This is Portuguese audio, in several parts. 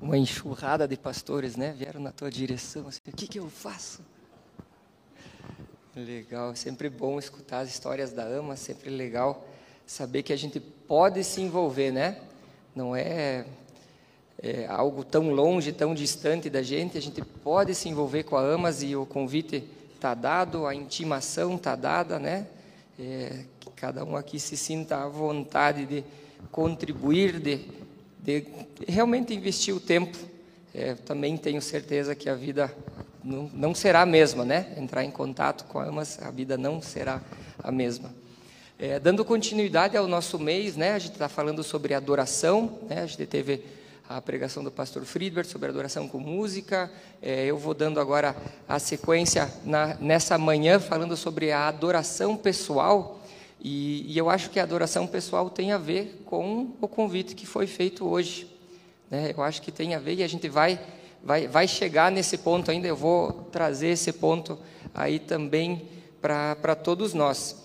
uma enxurrada de pastores, né? Vieram na tua direção, assim, o que, que eu faço? Legal, sempre bom escutar as histórias da AMA, sempre legal saber que a gente pode se envolver, né? Não é, é algo tão longe, tão distante da gente, a gente pode se envolver com a AMAS e o convite está dado, a intimação está dada, né? É, que cada um aqui se sinta à vontade de contribuir, de de realmente investir o tempo. É, também tenho certeza que a vida não, não, será a mesma, né? Entrar em contato com a AMAS, a vida não será a mesma. É, dando continuidade ao nosso mês, né? A gente está falando sobre adoração, né? A gente teve a pregação do pastor Friedberg sobre adoração com música. É, eu vou dando agora a sequência na, nessa manhã falando sobre a adoração pessoal. E, e, eu acho que a adoração pessoal tem a ver com o convite que foi feito hoje. Né? Eu acho que tem a ver e a gente vai, vai, vai chegar nesse ponto ainda. Eu vou trazer esse ponto aí também para todos nós.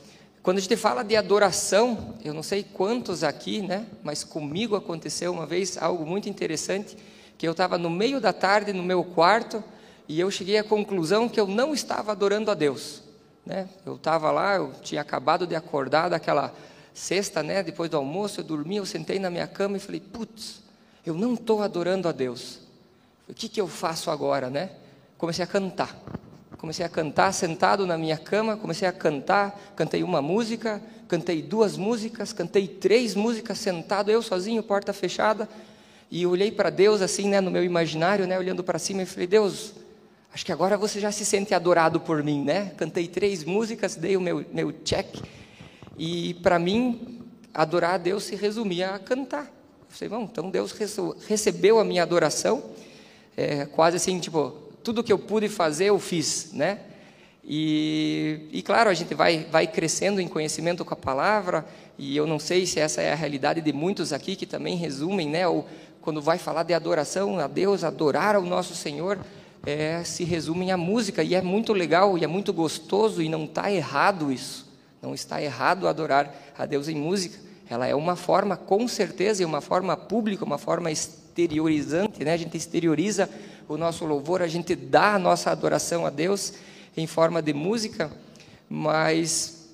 Quando a gente fala de adoração, eu não sei quantos aqui, né? mas comigo aconteceu uma vez algo muito interessante, que eu estava no meio da tarde no meu quarto e eu cheguei à conclusão que eu não estava adorando a Deus. Né? Eu estava lá, eu tinha acabado de acordar daquela sexta, né? depois do almoço, eu dormi, eu sentei na minha cama e falei, putz, eu não estou adorando a Deus. O que, que eu faço agora, né? Comecei a cantar. Comecei a cantar sentado na minha cama, comecei a cantar, cantei uma música, cantei duas músicas, cantei três músicas sentado, eu sozinho, porta fechada, e olhei para Deus assim, né, no meu imaginário, né, olhando para cima e falei: "Deus, Acho que agora você já se sente adorado por mim, né? Cantei três músicas, dei o meu, meu check. E para mim, adorar a Deus se resumia a cantar. Falei, bom, então Deus recebeu a minha adoração. É, quase assim, tipo, tudo que eu pude fazer, eu fiz, né? E, e, claro, a gente vai, vai crescendo em conhecimento com a palavra, e eu não sei se essa é a realidade de muitos aqui que também resumem, né? Ou quando vai falar de adoração a Deus, adorar ao nosso Senhor, é, se resumem à música, e é muito legal, e é muito gostoso, e não está errado isso. Não está errado adorar a Deus em música. Ela é uma forma, com certeza, e uma forma pública, uma forma exteriorizante, né? a gente exterioriza o nosso louvor, a gente dá a nossa adoração a Deus em forma de música, mas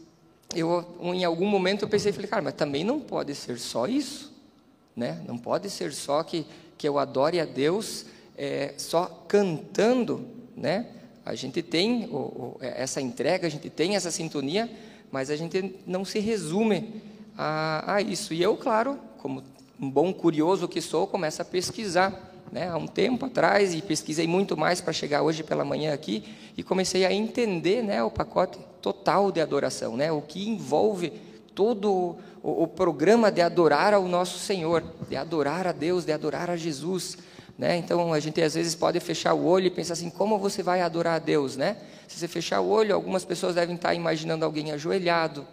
eu, em algum momento eu pensei, falei, cara, mas também não pode ser só isso, né? Não pode ser só que, que eu adore a Deus é, só cantando, né? A gente tem o, o, é, essa entrega, a gente tem essa sintonia, mas a gente não se resume a, a isso. E eu, claro, como um bom curioso que sou, começo a pesquisar. Né, há um tempo atrás e pesquisei muito mais para chegar hoje pela manhã aqui e comecei a entender né, o pacote total de adoração, né, o que envolve todo o, o programa de adorar ao nosso Senhor, de adorar a Deus, de adorar a Jesus. Né? Então a gente às vezes pode fechar o olho e pensar assim: como você vai adorar a Deus? Né? Se você fechar o olho, algumas pessoas devem estar imaginando alguém ajoelhado,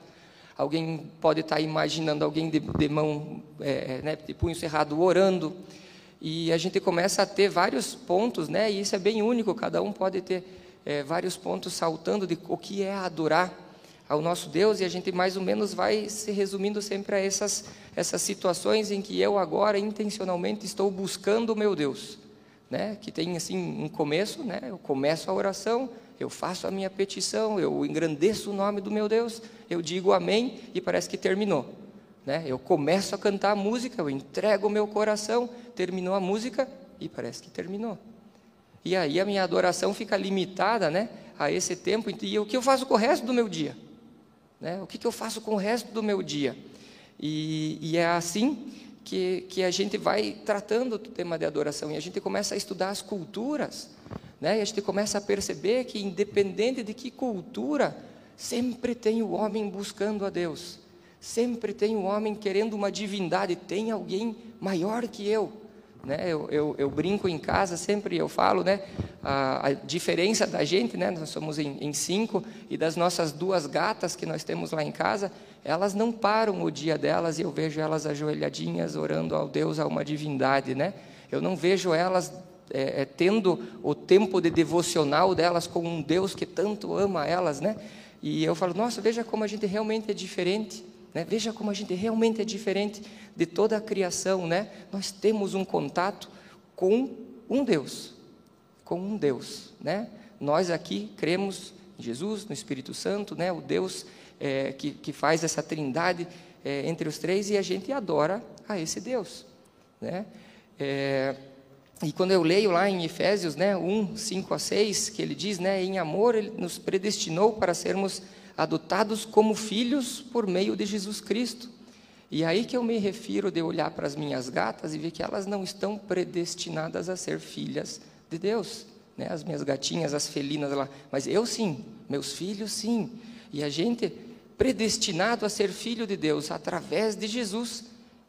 alguém pode estar imaginando alguém de, de mão, é, é, né, de punho cerrado orando. E a gente começa a ter vários pontos, né? e isso é bem único, cada um pode ter é, vários pontos saltando de o que é adorar ao nosso Deus, e a gente mais ou menos vai se resumindo sempre a essas, essas situações em que eu agora intencionalmente estou buscando o meu Deus, né? que tem assim um começo, né? eu começo a oração, eu faço a minha petição, eu engrandeço o nome do meu Deus, eu digo amém e parece que terminou. Né? Eu começo a cantar a música, eu entrego o meu coração, terminou a música e parece que terminou. E aí a minha adoração fica limitada né, a esse tempo, e o que eu faço com o resto do meu dia? Né? O que, que, eu faço com o resto do meu dia? E, e, é assim que, que a gente vai tratando o tema de adoração e a gente começa a estudar as culturas, né? e a gente começa a perceber que, independente de que cultura, sempre tem o homem buscando a Deus, sempre tem o homem querendo uma divindade, tem alguém maior que eu. Né? Eu, eu, eu, brinco em casa, sempre eu falo, né? A, a diferença da gente, né? Nós somos em, em, cinco e das nossas duas gatas que nós temos lá em casa, elas não param o dia delas e eu vejo elas ajoelhadinhas orando ao Deus, a uma divindade, né? Eu não vejo elas é, é, tendo o tempo de devocional delas com um Deus que tanto ama elas, né? E eu falo, nossa, veja como a gente realmente é diferente. Né? Veja como a gente realmente é diferente de toda a criação. Né? Nós temos um contato com um Deus, com um Deus, né? Nós aqui cremos em Jesus, no Espírito Santo, né? O Deus é, que, que faz essa trindade é, entre os três e a gente adora a esse Deus, né? É, e quando eu leio lá em Efésios, né, 1, 5 a 6, que ele diz, né, em amor ele nos predestinou para sermos adotados como filhos por meio de Jesus Cristo. E aí que eu me refiro de olhar para as minhas gatas e ver que elas não estão predestinadas a ser filhas de Deus, né? As minhas gatinhas, as felinas lá, mas eu sim, meus filhos sim. E a gente predestinado a ser filho de Deus através de Jesus,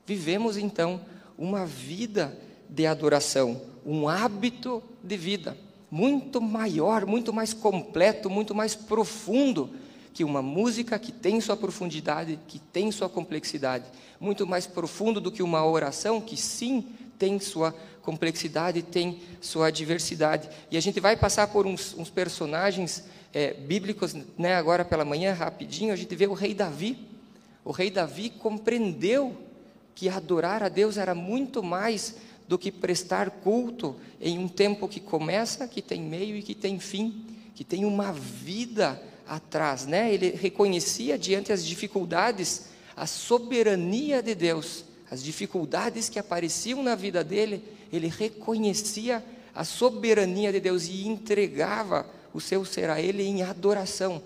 vivemos então uma vida de adoração, um hábito de vida muito maior, muito mais completo, muito mais profundo que uma música que tem sua profundidade, que tem sua complexidade, muito mais profundo do que uma oração que sim tem sua complexidade, tem sua diversidade. E a gente vai passar por uns, uns personagens é, bíblicos, né, agora pela manhã, rapidinho, a gente vê o rei Davi. O rei Davi compreendeu que adorar a Deus era muito mais do que prestar culto em um tempo que começa, que tem meio e que tem fim, que tem uma vida atrás, né? Ele reconhecia diante as dificuldades a soberania de Deus, as dificuldades que apareciam na vida dele, ele reconhecia a soberania de Deus e entregava o seu ser a ele em adoração.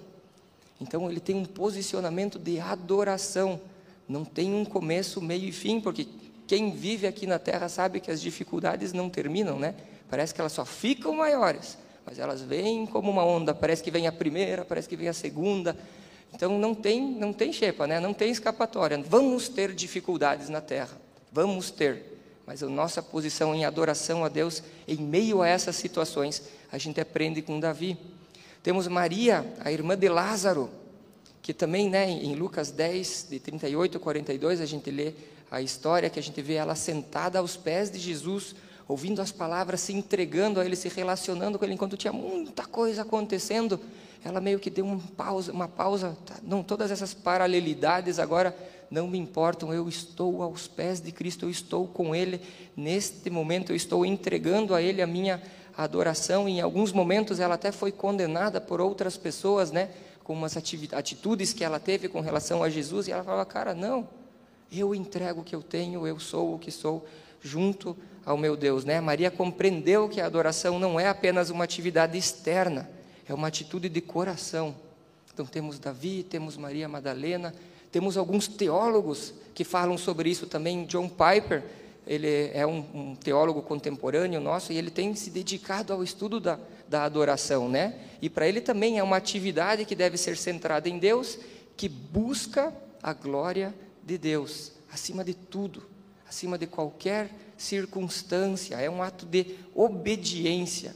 Então ele tem um posicionamento de adoração, não tem um começo, meio e fim, porque quem vive aqui na terra sabe que as dificuldades não terminam, né? Parece que elas só ficam maiores, mas elas vêm como uma onda. Parece que vem a primeira, parece que vem a segunda. Então não tem, não tem xepa, né? Não tem escapatória. Vamos ter dificuldades na terra, vamos ter. Mas a nossa posição em adoração a Deus em meio a essas situações, a gente aprende com Davi. Temos Maria, a irmã de Lázaro, que também, né, em Lucas 10, de 38 a 42, a gente lê a história que a gente vê ela sentada aos pés de Jesus, ouvindo as palavras, se entregando a ele, se relacionando com ele, enquanto tinha muita coisa acontecendo, ela meio que deu uma pausa, uma pausa, tá, não, todas essas paralelidades agora não me importam, eu estou aos pés de Cristo, eu estou com Ele, neste momento eu estou entregando a Ele a minha adoração, em alguns momentos ela até foi condenada por outras pessoas, né, com umas atitudes que ela teve com relação a Jesus, e ela falava, cara, não, eu entrego o que eu tenho, eu sou o que sou, junto ao meu Deus. Né? Maria compreendeu que a adoração não é apenas uma atividade externa, é uma atitude de coração. Então temos Davi, temos Maria Madalena, temos alguns teólogos que falam sobre isso também. John Piper, ele é um, um teólogo contemporâneo nosso e ele tem se dedicado ao estudo da, da adoração, né? E para ele também é uma atividade que deve ser centrada em Deus, que busca a glória de Deus, acima de tudo, acima de qualquer circunstância, é um ato de obediência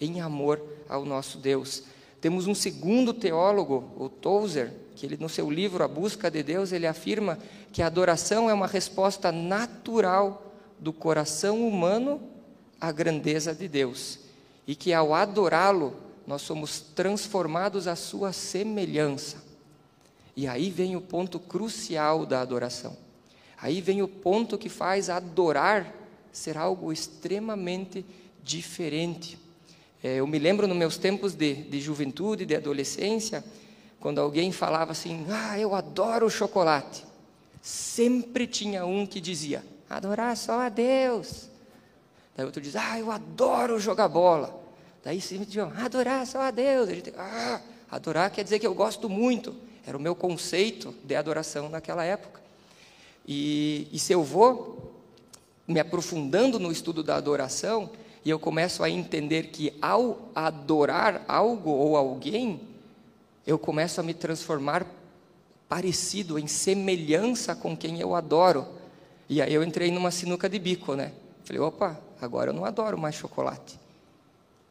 em amor ao nosso Deus. Temos um segundo teólogo, o Tozer, que ele no seu livro A Busca de Deus, ele afirma que a adoração é uma resposta natural do coração humano à grandeza de Deus, e que ao adorá-lo, nós somos transformados à sua semelhança. E aí vem o ponto crucial da adoração. Aí vem o ponto que faz adorar ser algo extremamente diferente. É, eu me lembro nos meus tempos de, de juventude, de adolescência, quando alguém falava assim: Ah, eu adoro chocolate. Sempre tinha um que dizia: Adorar só a Deus. Daí outro diz: Ah, eu adoro jogar bola. Daí sempre diziam: Adorar só a Deus. A gente, ah, adorar quer dizer que eu gosto muito. Era o meu conceito de adoração naquela época. E, e se eu vou me aprofundando no estudo da adoração, e eu começo a entender que ao adorar algo ou alguém, eu começo a me transformar parecido, em semelhança com quem eu adoro. E aí eu entrei numa sinuca de bico, né? Falei, opa, agora eu não adoro mais chocolate.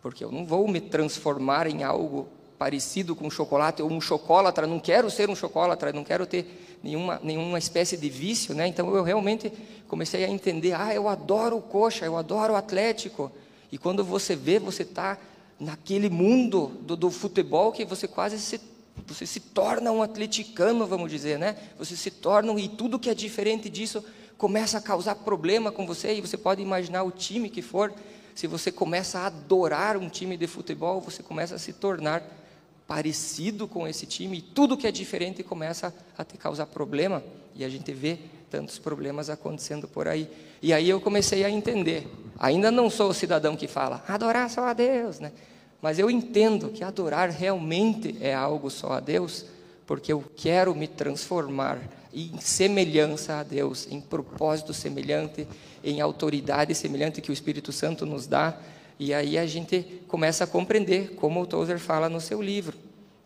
Porque eu não vou me transformar em algo parecido com chocolate, ou um chocolatra, não quero ser um chocolatra, não quero ter nenhuma, nenhuma espécie de vício, né? Então eu realmente comecei a entender, ah, eu adoro o coxa, eu adoro o atlético. E quando você vê, você está naquele mundo do, do, futebol que você quase se, você se torna um atleticano, vamos dizer, né? Você se torna, e tudo que é diferente disso começa a causar problema com você, e você pode imaginar o time que for, se você começa a adorar um time de futebol, você começa a se tornar parecido com esse time, e tudo que é diferente começa a te causar problema, e a gente vê tantos problemas acontecendo por aí. E aí eu comecei a entender. Ainda não sou o cidadão que fala, adorar só a Deus, né? Mas eu entendo que adorar realmente é algo só a Deus, porque eu quero me transformar em semelhança a Deus, em propósito semelhante, em autoridade semelhante que o Espírito Santo nos dá. E aí a gente começa a compreender, como o Tozer fala no seu livro,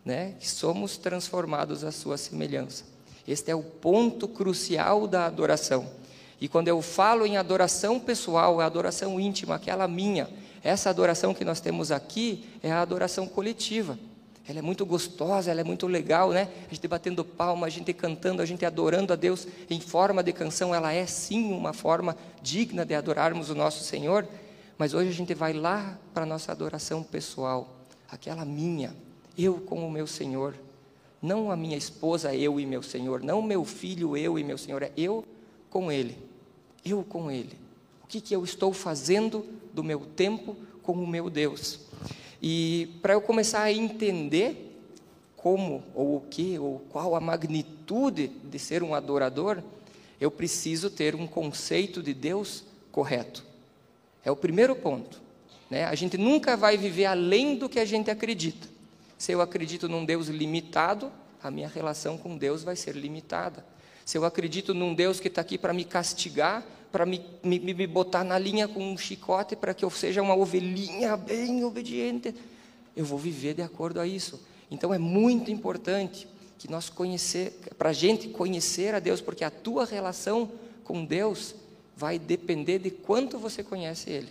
né, que somos transformados à sua semelhança. Este é o ponto crucial da adoração. E quando eu falo em adoração pessoal, é adoração íntima, aquela minha, essa adoração que nós temos aqui é a adoração coletiva. Ela é muito gostosa, ela é muito legal, né? A gente batendo palma, a gente cantando, a gente adorando a Deus em forma de canção. Ela é sim uma forma digna de adorarmos o nosso Senhor. Mas hoje a gente vai lá para a nossa adoração pessoal, aquela minha, eu com o meu Senhor. Não a minha esposa, eu e meu Senhor. Não meu filho, eu e meu Senhor. É eu com Ele. Eu com Ele. O que, que eu estou fazendo do meu tempo com o meu Deus? E para eu começar a entender como, ou o que, ou qual a magnitude de ser um adorador, eu preciso ter um conceito de Deus correto. É o primeiro ponto. Né? A gente nunca vai viver além do que a gente acredita. Se eu acredito num Deus limitado, a minha relação com Deus vai ser limitada. Se eu acredito num Deus que está aqui para me castigar, para me, me, me botar na linha com um chicote para que eu seja uma ovelhinha bem obediente. Eu vou viver de acordo a isso. Então é muito importante que nós conhecer, para a gente conhecer a Deus, porque a tua relação com Deus vai depender de quanto você conhece Ele.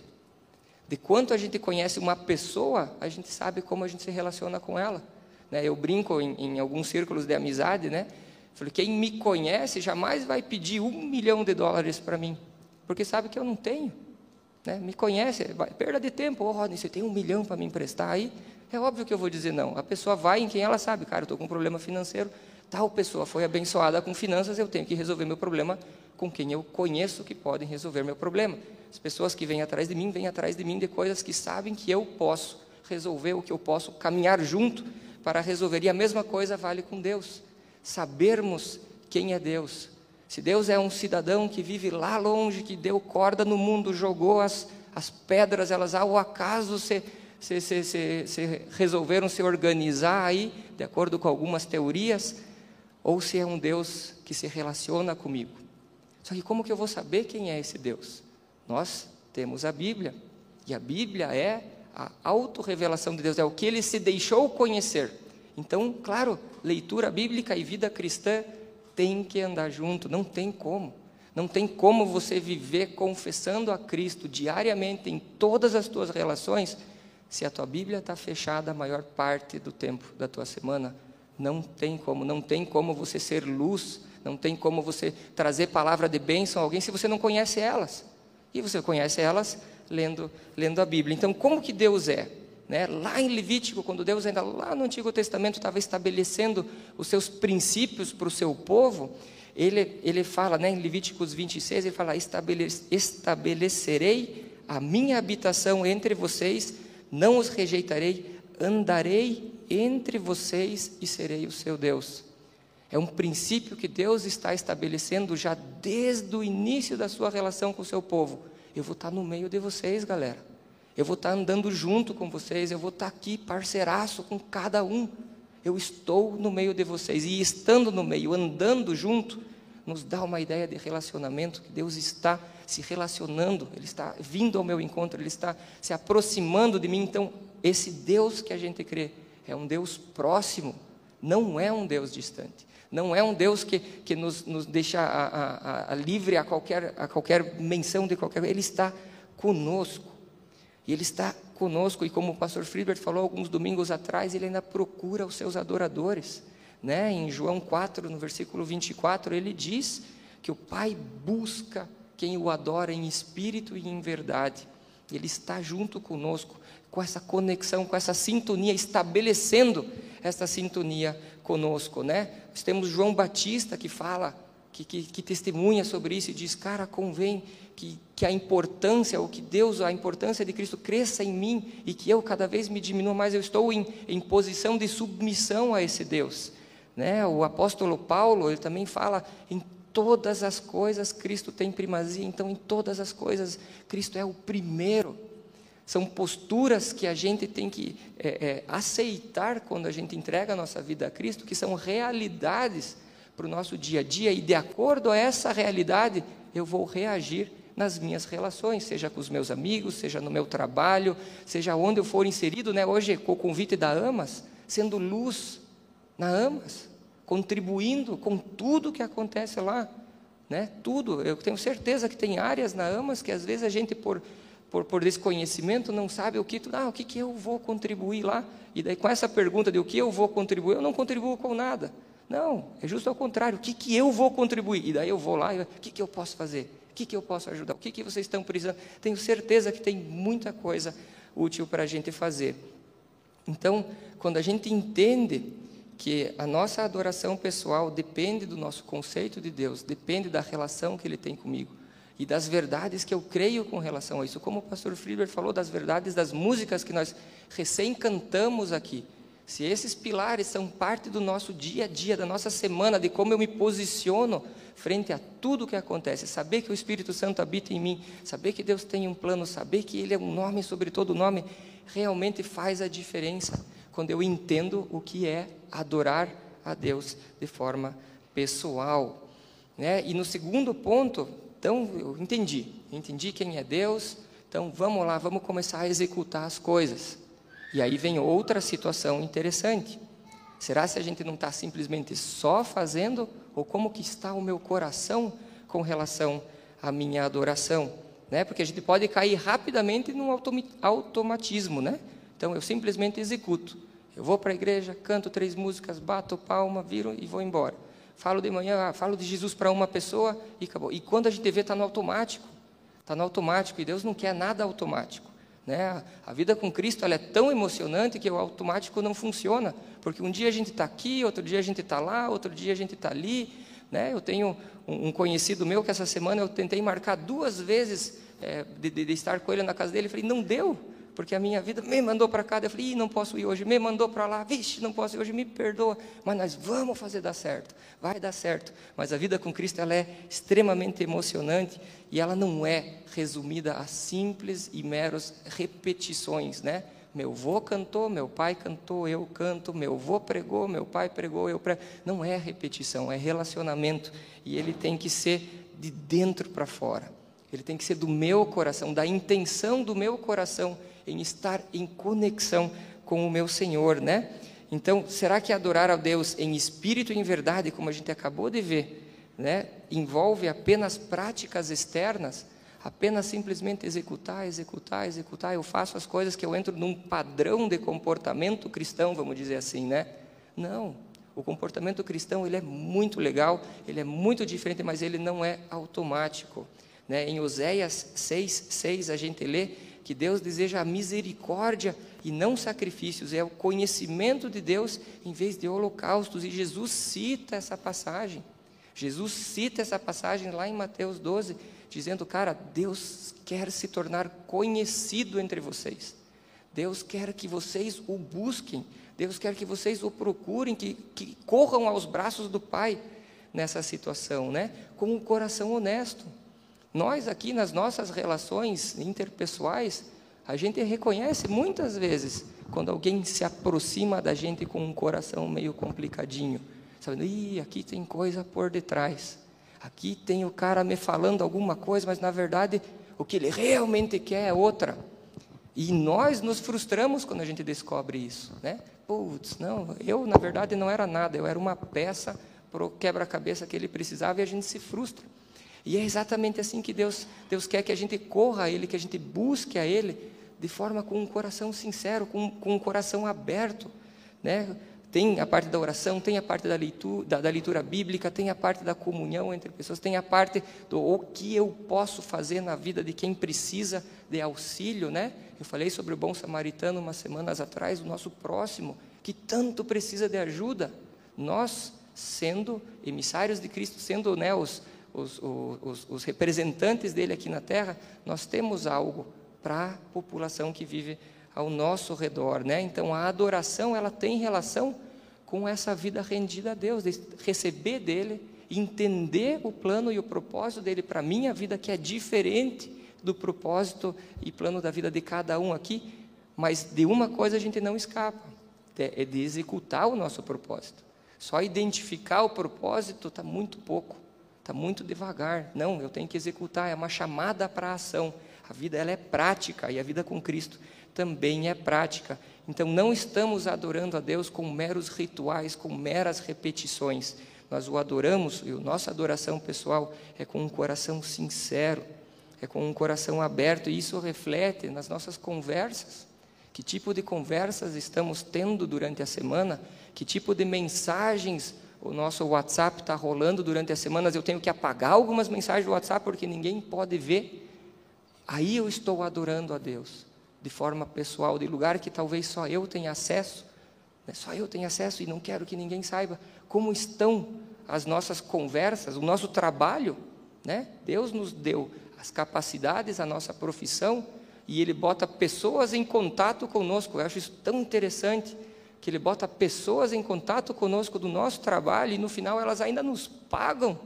De quanto a gente conhece uma pessoa, a gente sabe como a gente se relaciona com ela. Né? Eu brinco em, em alguns círculos de amizade, né? Falei, quem me conhece jamais vai pedir um milhão de dólares para mim, porque sabe que eu não tenho. Né? Me conhece, vai, perda de tempo, oh, Rodney, você tem um milhão para me emprestar aí? É óbvio que eu vou dizer não. A pessoa vai em quem ela sabe, cara, eu estou com um problema financeiro, tal pessoa foi abençoada com finanças, eu tenho que resolver meu problema com quem eu conheço que podem resolver meu problema. As pessoas que vêm atrás de mim, vêm atrás de mim de coisas que sabem que eu posso resolver, o que eu posso caminhar junto para resolver. E a mesma coisa vale com Deus sabermos quem é Deus. Se Deus é um cidadão que vive lá longe, que deu corda no mundo, jogou as, as pedras, elas ao acaso se, se, se, se, se resolveram se organizar aí, de acordo com algumas teorias, ou se é um Deus que se relaciona comigo. Só que como que eu vou saber quem é esse Deus? Nós temos a Bíblia, e a Bíblia é a autorrevelação de Deus, é o que ele se deixou conhecer. Então, claro, leitura bíblica e vida cristã tem que andar junto, não tem como. Não tem como você viver confessando a Cristo diariamente em todas as tuas relações, se a tua Bíblia está fechada a maior parte do tempo da tua semana. Não tem como, não tem como você ser luz, não tem como você trazer palavra de bênção a alguém se você não conhece elas. E você conhece elas lendo, lendo a Bíblia. Então, como que Deus é? Né? Lá em Levítico, quando Deus ainda lá no Antigo Testamento estava estabelecendo os seus princípios para o seu povo, ele, ele fala, né, em Levíticos 26, ele fala: estabelecerei a minha habitação entre vocês, não os rejeitarei, andarei entre vocês e serei o seu Deus. É um princípio que Deus está estabelecendo já desde o início da sua relação com o seu povo. Eu vou estar no meio de vocês, galera. Eu vou estar andando junto com vocês, eu vou estar aqui parceiraço com cada um. Eu estou no meio de vocês. E estando no meio, andando junto, nos dá uma ideia de relacionamento, que Deus está se relacionando, Ele está vindo ao meu encontro, Ele está se aproximando de mim. Então, esse Deus que a gente crê é um Deus próximo, não é um Deus distante. Não é um Deus que, que nos, nos deixa a, a, a livre a qualquer, a qualquer menção de qualquer. Ele está conosco. E Ele está conosco, e como o pastor Friedberg falou alguns domingos atrás, Ele ainda procura os seus adoradores. Né? Em João 4, no versículo 24, ele diz que o Pai busca quem o adora em espírito e em verdade. Ele está junto conosco, com essa conexão, com essa sintonia, estabelecendo essa sintonia conosco. Né? Nós temos João Batista que fala que, que, que testemunha sobre isso e diz, cara, convém que, que a importância, ou que Deus, a importância de Cristo cresça em mim e que eu cada vez me diminua mais, eu estou em, em posição de submissão a esse Deus. Né? O apóstolo Paulo, ele também fala, em todas as coisas Cristo tem primazia, então em todas as coisas Cristo é o primeiro. São posturas que a gente tem que é, é, aceitar quando a gente entrega a nossa vida a Cristo, que são realidades para o nosso dia a dia, e de acordo a essa realidade, eu vou reagir nas minhas relações, seja com os meus amigos, seja no meu trabalho, seja onde eu for inserido, né? hoje com o convite da AMAS, sendo luz na AMAS, contribuindo com tudo que acontece lá, né? tudo, eu tenho certeza que tem áreas na AMAS que às vezes a gente por por, por desconhecimento, não sabe o que, ah, o que, que eu vou contribuir lá. E daí, com essa pergunta de o que eu vou contribuir, eu não contribuo com nada. Não, é justo ao contrário. O que, que eu vou contribuir? E daí eu vou lá e o que, que eu posso fazer? O que, que eu posso ajudar? O que, que vocês estão precisando? Tenho certeza que tem muita coisa útil para a gente fazer. Então, quando a gente entende que a nossa adoração pessoal depende do nosso conceito de Deus, depende da relação que Ele tem comigo, e das verdades que eu creio com relação a isso. Como o pastor Friedberg falou, das verdades das músicas que nós recém cantamos aqui. Se esses pilares são parte do nosso dia a dia, da nossa semana, de como eu me posiciono frente a tudo o que acontece, saber que o Espírito Santo habita em mim, saber que Deus tem um plano, saber que Ele é um nome sobre todo nome, realmente faz a diferença quando eu entendo o que é adorar a Deus de forma pessoal. Né? E no segundo ponto, então, eu entendi, entendi quem é Deus, então vamos lá, vamos começar a executar as coisas. E aí vem outra situação interessante. Será se a gente não está simplesmente só fazendo, ou como que está o meu coração com relação à minha adoração? Né? Porque a gente pode cair rapidamente num automatismo, né? Então eu simplesmente executo. Eu vou para a igreja, canto três músicas, bato palma, viro e vou embora falo de manhã, ah, falo de Jesus para uma pessoa e acabou. E quando a gente vê, está no automático. Está no automático, e Deus não quer nada automático. Né? A vida com Cristo é tão emocionante que o automático não funciona, porque um dia a gente está aqui, outro dia a gente está lá, outro dia a gente está ali. Né? Eu tenho um, conhecido meu que essa semana eu tentei marcar duas vezes é, de, de, de, estar com ele na casa dele, falei, não deu porque a minha vida me mandou para cá, eu falei, não posso ir hoje, me mandou para lá, vixe, não posso ir hoje, me perdoa, mas nós vamos fazer dar certo, vai dar certo. Mas a vida com Cristo ela é extremamente emocionante e ela não é resumida a simples e meros repetições, né? Meu avô cantou, meu pai cantou, eu canto, meu avô pregou, meu pai pregou, eu prego. Não é repetição, é relacionamento e ele tem que ser de dentro para fora. Ele tem que ser do meu coração, da intenção do meu coração em estar em conexão com o meu Senhor, né? Então, será que adorar a Deus em espírito e em verdade, como a gente acabou de ver, né, envolve apenas práticas externas? Apenas simplesmente executar, executar, executar. Eu faço as coisas que eu entro num padrão de comportamento cristão, vamos dizer assim, né? Não. O comportamento cristão ele é muito legal, ele é muito diferente, mas ele não é automático. Né? Em Oséias 6, 6 a gente lê que Deus deseja a misericórdia e não sacrifícios, é o conhecimento de Deus em vez de holocaustos, e Jesus cita essa passagem. Jesus cita essa passagem lá em Mateus 12, dizendo: Cara, Deus quer se tornar conhecido entre vocês. Deus quer que vocês o busquem. Deus quer que vocês o procurem, que, que corram aos braços do Pai nessa situação, né? Com um coração honesto. Nós aqui nas nossas relações interpessoais, a gente reconhece muitas vezes quando alguém se aproxima da gente com um coração meio complicadinho, sabendo, ih, aqui tem coisa por detrás. Aqui tem o cara me falando alguma coisa, mas na verdade o que ele realmente quer é outra. E nós nos frustramos quando a gente descobre isso, né? Putz, não, eu na verdade não era nada, eu era uma peça para o quebra-cabeça que ele precisava e a gente se frustra. E é exatamente assim que Deus, Deus quer que a gente corra a Ele, que a gente busque a Ele, de forma com um coração sincero, com, com um coração aberto. Né? Tem a parte da oração, tem a parte da leitura, da, da leitura bíblica, tem a parte da comunhão entre pessoas, tem a parte do o que eu posso fazer na vida de quem precisa de auxílio. Né? Eu falei sobre o bom samaritano umas semanas atrás, o nosso próximo, que tanto precisa de ajuda. Nós sendo emissários de Cristo, sendo né, os, os, os, os representantes dele aqui na terra, nós temos algo para a população que vive ao nosso redor, né? Então a adoração ela tem relação com essa vida rendida a Deus, de receber dele, entender o plano e o propósito dele para minha vida que é diferente do propósito e plano da vida de cada um aqui, mas de uma coisa a gente não escapa, é de executar o nosso propósito. Só identificar o propósito está muito pouco, está muito devagar. Não, eu tenho que executar, é uma chamada para a ação. A vida ela é prática e a vida com Cristo também é prática. Então não estamos adorando a Deus com meros rituais, com meras repetições. Nós o adoramos e a nossa adoração pessoal é com um coração sincero, é com um coração aberto e isso reflete nas nossas conversas. Que tipo de conversas estamos tendo durante a semana? Que tipo de mensagens o nosso WhatsApp está rolando durante as semanas? Eu tenho que apagar algumas mensagens do WhatsApp porque ninguém pode ver. Aí eu estou adorando a Deus de forma pessoal, de lugar que talvez só eu tenha acesso, né? só eu tenho acesso e não quero que ninguém saiba como estão as nossas conversas, o nosso trabalho. Né? Deus nos deu as capacidades, a nossa profissão, e Ele bota pessoas em contato conosco. Eu acho isso tão interessante, que Ele bota pessoas em contato conosco do nosso trabalho, e no final elas ainda nos pagam.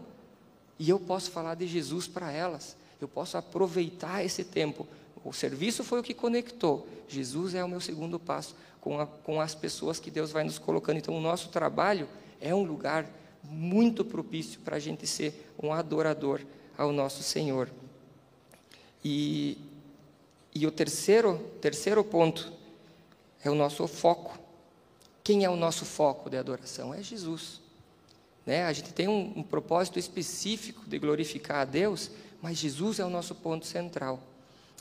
E eu posso falar de Jesus para elas, eu posso aproveitar esse tempo. O serviço foi o que conectou, Jesus é o meu segundo passo com, a, com as pessoas que Deus vai nos colocando. Então, o nosso trabalho é um lugar muito propício para a gente ser um adorador ao nosso Senhor. E e o terceiro, terceiro ponto é o nosso foco. Quem é o nosso foco de adoração? É Jesus. Né? A gente tem um, um propósito específico de glorificar a Deus, mas Jesus é o nosso ponto central.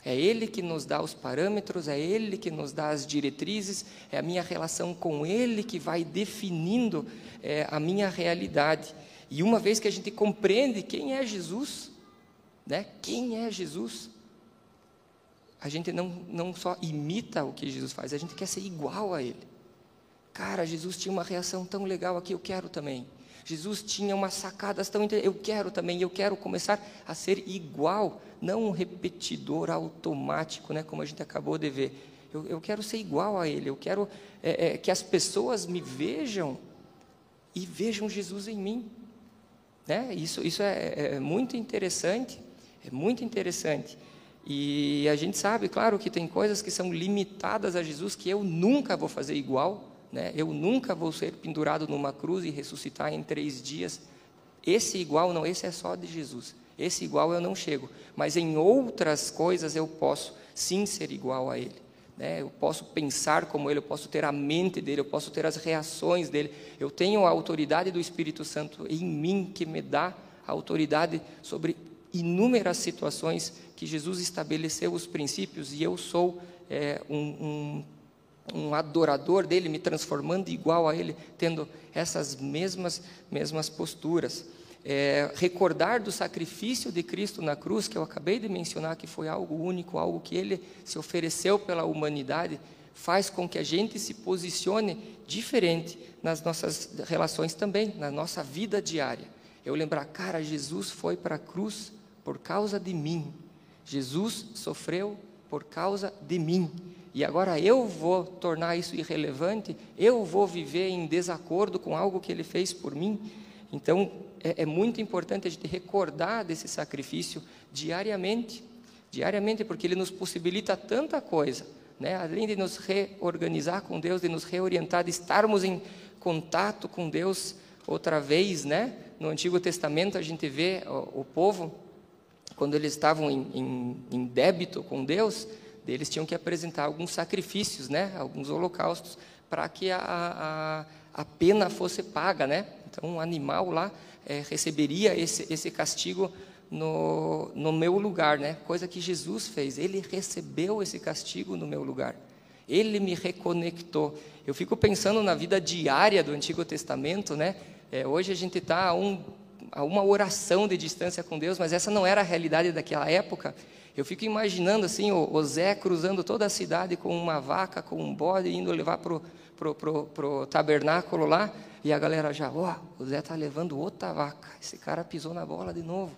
É Ele que nos dá os parâmetros, é Ele que nos dá as diretrizes, é a minha relação com Ele que vai definindo é, a minha realidade. E uma vez que a gente compreende quem é Jesus, né? quem é Jesus, a gente não, não só imita o que Jesus faz, a gente quer ser igual a Ele. Cara, Jesus tinha uma reação tão legal aqui, eu quero também. Jesus tinha umas sacadas tão eu quero também, eu quero começar a ser igual, não um repetidor automático, né, como a gente acabou de ver. Eu, eu quero ser igual a Ele, eu quero é, é, que as pessoas me vejam e vejam Jesus em mim. Né? Isso, isso é, é muito interessante, é muito interessante. E a gente sabe, claro, que tem coisas que são limitadas a Jesus que eu nunca vou fazer igual, né? eu nunca vou ser pendurado numa cruz e ressuscitar em três dias. Esse igual não, esse é só de Jesus. Esse igual eu não chego, mas em outras coisas eu posso sim ser igual a Ele. Né? Eu posso pensar como Ele, eu posso ter a mente dele, eu posso ter as reações dele. Eu tenho a autoridade do Espírito Santo em mim que me dá a autoridade sobre inúmeras situações que Jesus estabeleceu os princípios e eu sou é, um, um, um, adorador dele, me transformando igual a ele, tendo essas mesmas, mesmas posturas. É, recordar do sacrifício de Cristo na cruz, que eu acabei de mencionar, que foi algo único, algo que ele se ofereceu pela humanidade, faz com que a gente se posicione diferente nas nossas relações também, na nossa vida diária. Eu lembrar, cara, Jesus foi para a cruz por causa de mim. Jesus sofreu por causa de mim. E agora eu vou tornar isso irrelevante, eu vou viver em desacordo com algo que ele fez por mim. Então, é, é muito importante a gente recordar desse sacrifício diariamente diariamente, porque ele nos possibilita tanta coisa, né? além de nos reorganizar com Deus, de nos reorientar, de estarmos em contato com Deus outra vez. Né? No Antigo Testamento, a gente vê o, o povo quando eles estavam em, em, em débito com Deus, eles tinham que apresentar alguns sacrifícios, né? alguns holocaustos, para que a, a, a, pena fosse paga. Né? Então, um animal lá é, receberia esse, esse castigo no, no meu lugar, né? coisa que Jesus fez. Ele recebeu esse castigo no meu lugar. Ele me reconectou. Eu fico pensando na vida diária do Antigo Testamento, né? É, hoje a gente está a um a uma oração de distância com Deus, mas essa não era a realidade daquela época. Eu fico imaginando assim o, o Zé cruzando toda a cidade com uma vaca, com um bode, indo levar para o tabernáculo lá, e a galera já, ó, oh, o Zé tá levando outra vaca, esse cara pisou na bola de novo.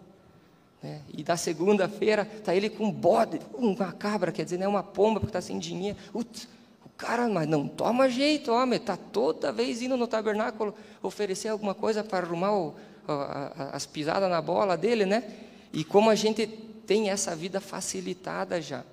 Né? E da segunda-feira tá ele com um bode, uma cabra, quer dizer, não é uma pomba porque está sem dinheiro. Uts, o cara, mas não toma jeito, homem, está toda vez indo no tabernáculo oferecer alguma coisa para arrumar o, a, as pisadas na bola dele, né? E como a gente tem essa vida facilitada já.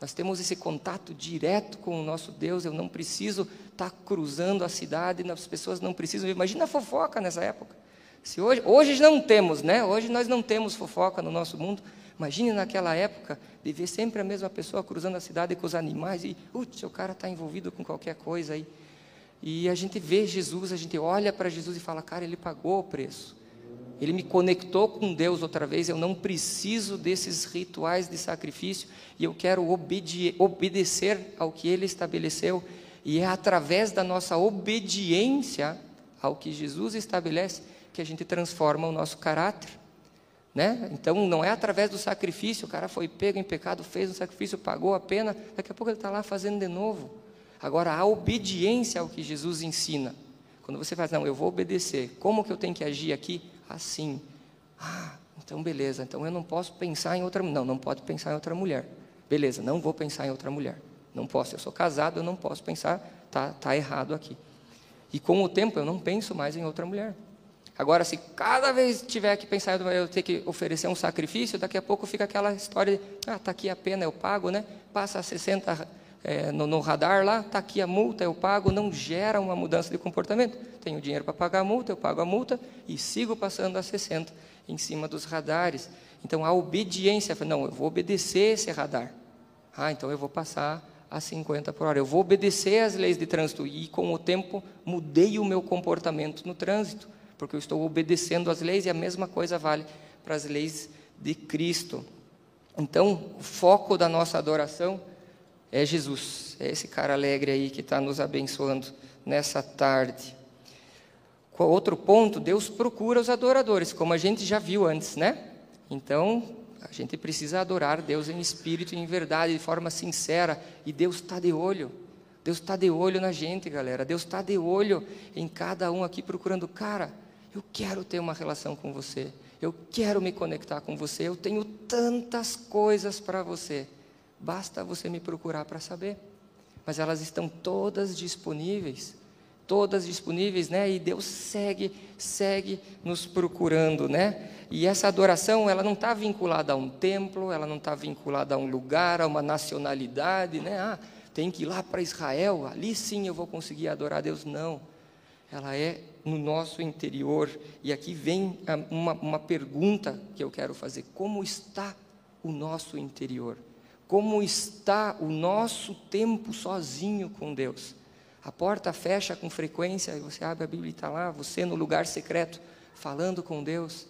Nós temos esse contato direto com o nosso Deus. Eu não preciso estar tá cruzando a cidade, as pessoas não precisam. Imagina a fofoca nessa época. Se hoje, hoje não temos, né? Hoje nós não temos fofoca no nosso mundo. Imagine naquela época de ver sempre a mesma pessoa cruzando a cidade com os animais e, putz, o cara está envolvido com qualquer coisa aí. E a gente vê Jesus, a gente olha para Jesus e fala, cara, ele pagou o preço. Ele me conectou com Deus outra vez. Eu não preciso desses rituais de sacrifício e eu quero obede obedecer ao que Ele estabeleceu. E é através da nossa obediência ao que Jesus estabelece que a gente transforma o nosso caráter. Né? Então, não é através do sacrifício, o cara foi pego em pecado, fez um sacrifício, pagou a pena, daqui a pouco ele está lá fazendo de novo. Agora, a obediência ao que Jesus ensina. Quando você faz, não, eu vou obedecer, como que eu tenho que agir aqui? Assim. Ah, então beleza, então eu não posso pensar em outra Não, não pode pensar em outra mulher. Beleza, não vou pensar em outra mulher. Não posso, eu sou casado, eu não posso pensar, tá, tá errado aqui. E com o tempo eu não penso mais em outra mulher. Agora, se cada vez tiver que pensar, eu ter que oferecer um sacrifício, daqui a pouco fica aquela história de, ah, está aqui a pena, eu pago, né? Passa 60 é, no, no, radar lá, está aqui a multa, eu pago, não gera uma mudança de comportamento. Tenho dinheiro para pagar a multa, eu pago a multa e sigo passando a 60 em cima dos radares. Então, a obediência, não, eu vou obedecer esse radar. Ah, então eu vou passar a 50 por hora. Eu vou obedecer às leis de trânsito e, com o tempo, mudei o meu comportamento no trânsito porque eu estou obedecendo às leis e a mesma coisa vale para as leis de Cristo. Então, o foco da nossa adoração é Jesus, é esse cara alegre aí que está nos abençoando nessa tarde. Outro ponto? Deus procura os adoradores, como a gente já viu antes, né? Então, a gente precisa adorar Deus em espírito e em verdade, de forma sincera, e Deus está de olho. Deus está de olho na gente, galera. Deus está de olho em cada um aqui procurando, cara, eu quero ter uma relação com você. Eu quero me conectar com você. Eu tenho tantas coisas para você. Basta você me procurar para saber. Mas elas estão todas disponíveis. Todas disponíveis, né? E Deus segue, segue nos procurando, né? E essa adoração, ela não está vinculada a um templo, ela não está vinculada a um lugar, a uma nacionalidade, né? Ah, tem que ir lá para Israel, ali sim eu vou conseguir adorar a Deus. Não. Ela é no nosso interior. E aqui vem uma, uma pergunta que eu quero fazer: como está o nosso interior? Como está o nosso tempo sozinho com Deus? A porta fecha com frequência você abre a Bíblia e está lá, você no lugar secreto, falando com Deus.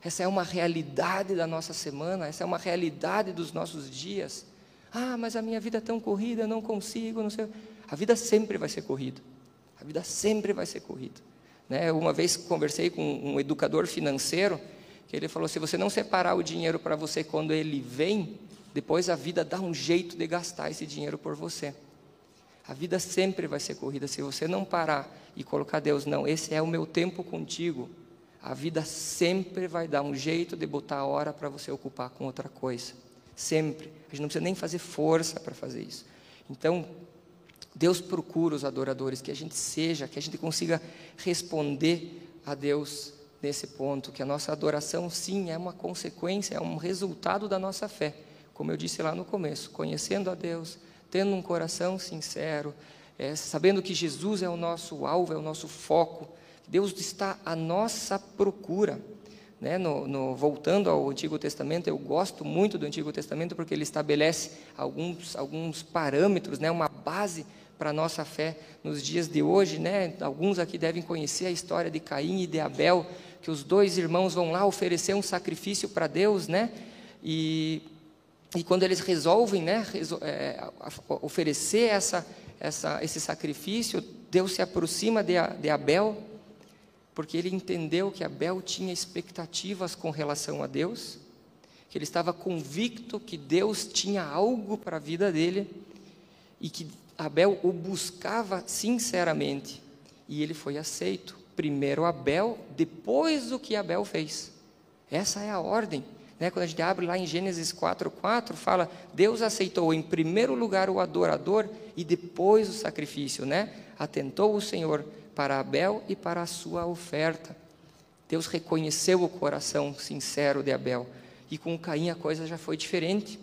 Essa é uma realidade da nossa semana, essa é uma realidade dos nossos dias. Ah, mas a minha vida é tão corrida, não consigo, não sei. A vida sempre vai ser corrida. A vida sempre vai ser corrida. Né? Uma vez conversei com um educador financeiro, que ele falou: se você não separar o dinheiro para você quando ele vem, depois a vida dá um jeito de gastar esse dinheiro por você. A vida sempre vai ser corrida. Se você não parar e colocar Deus, não, esse é o meu tempo contigo, a vida sempre vai dar um jeito de botar a hora para você ocupar com outra coisa. Sempre. A gente não precisa nem fazer força para fazer isso. Então, Deus procura os adoradores, que a gente seja, que a gente consiga responder a Deus nesse ponto, que a nossa adoração, sim, é uma consequência, é um resultado da nossa fé. Como eu disse lá no começo, conhecendo a Deus, tendo um coração sincero, é, sabendo que Jesus é o nosso alvo, é o nosso foco, Deus está à nossa procura. Né? No, no, voltando ao Antigo Testamento, eu gosto muito do Antigo Testamento porque ele estabelece alguns, alguns parâmetros, né? uma base para a nossa fé nos dias de hoje, né? Alguns aqui devem conhecer a história de Caim e de Abel, que os dois irmãos vão lá oferecer um sacrifício para Deus, né? E, e quando eles resolvem, né, é, oferecer essa, essa, esse sacrifício, Deus se aproxima de, de Abel, porque ele entendeu que Abel tinha expectativas com relação a Deus, que ele estava convicto que Deus tinha algo para a vida dele e que Abel o buscava sinceramente e ele foi aceito primeiro Abel, depois o que Abel fez. Essa é a ordem. Né? Quando a gente abre lá em Gênesis 4,4, fala: Deus aceitou em primeiro lugar o adorador e depois o sacrifício. Né? Atentou o Senhor para Abel e para a sua oferta. Deus reconheceu o coração sincero de Abel. E com Caim a coisa já foi diferente.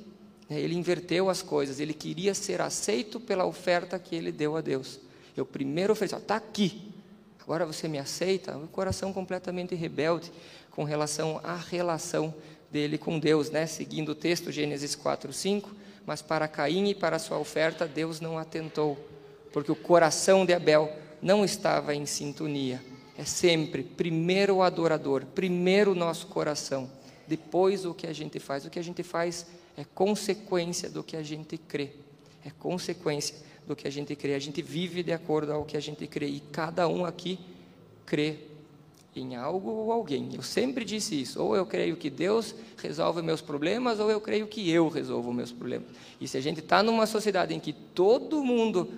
Né? Ele inverteu as coisas. Ele queria ser aceito pela oferta que ele deu a Deus. Eu primeiro ofereci, está aqui. Agora você me aceita? O coração completamente rebelde com relação à relação dele com Deus, né? Seguindo o texto, Gênesis 4, 5. Mas para Caim e para sua oferta, Deus não atentou, porque o coração de Abel não estava em sintonia. É sempre primeiro o adorador, primeiro o nosso coração, depois o que a gente faz. O que a gente faz é consequência do que a gente crê. É consequência do que a gente crê. A gente vive de acordo ao que a gente crê. E cada um aqui crê em algo ou alguém. Eu sempre disse isso. Ou eu creio que Deus resolve meus problemas, ou eu creio que eu resolvo meus problemas. E se a gente está numa sociedade em que todo mundo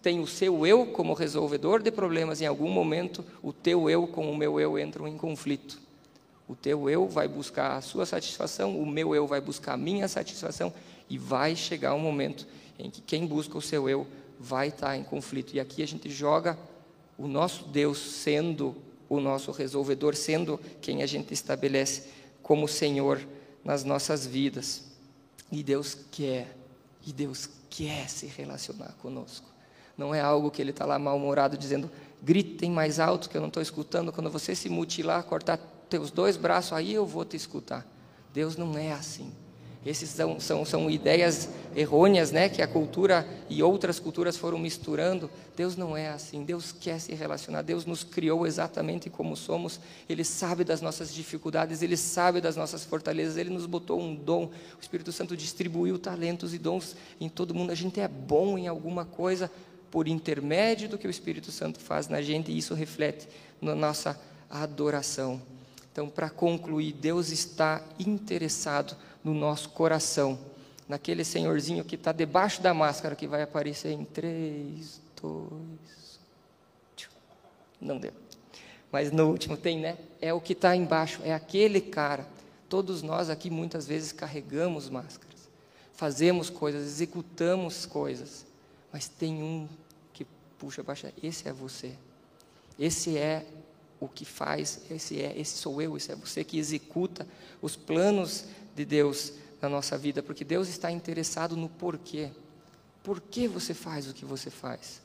tem o seu eu como resolvedor de problemas, em algum momento o teu eu com o meu eu entram em conflito. O teu eu vai buscar a sua satisfação, o meu eu vai buscar a minha satisfação, e vai chegar um momento em que quem busca o seu eu vai estar em conflito. E aqui a gente joga o nosso Deus sendo o nosso resolvedor, sendo quem a gente estabelece como Senhor nas nossas vidas. E Deus quer, e Deus quer se relacionar conosco. Não é algo que Ele está lá mal-humorado dizendo, gritem mais alto que eu não estou escutando. Quando você se mutilar, cortar teus dois braços, aí eu vou te escutar. Deus não é assim. Esses são, são, são ideias errôneas né, que a cultura e outras culturas foram misturando. Deus não é assim. Deus quer se relacionar. Deus nos criou exatamente como somos. Ele sabe das nossas dificuldades, Ele sabe das nossas fortalezas. Ele nos botou um dom. O Espírito Santo distribuiu talentos e dons em todo mundo. A gente é bom em alguma coisa por intermédio do que o Espírito Santo faz na gente e isso reflete na nossa adoração. Então, para concluir, Deus está interessado no nosso coração, naquele senhorzinho que está debaixo da máscara que vai aparecer em três, dois. Não deu. Mas no último tem, né? É o que está embaixo, é aquele cara. Todos nós aqui muitas vezes carregamos máscaras, fazemos coisas, executamos coisas, mas tem um que puxa baixa. Esse é você. Esse é o que faz, esse é, esse sou eu, esse é você que executa os planos de Deus na nossa vida, porque Deus está interessado no porquê. Por que você faz o que você faz?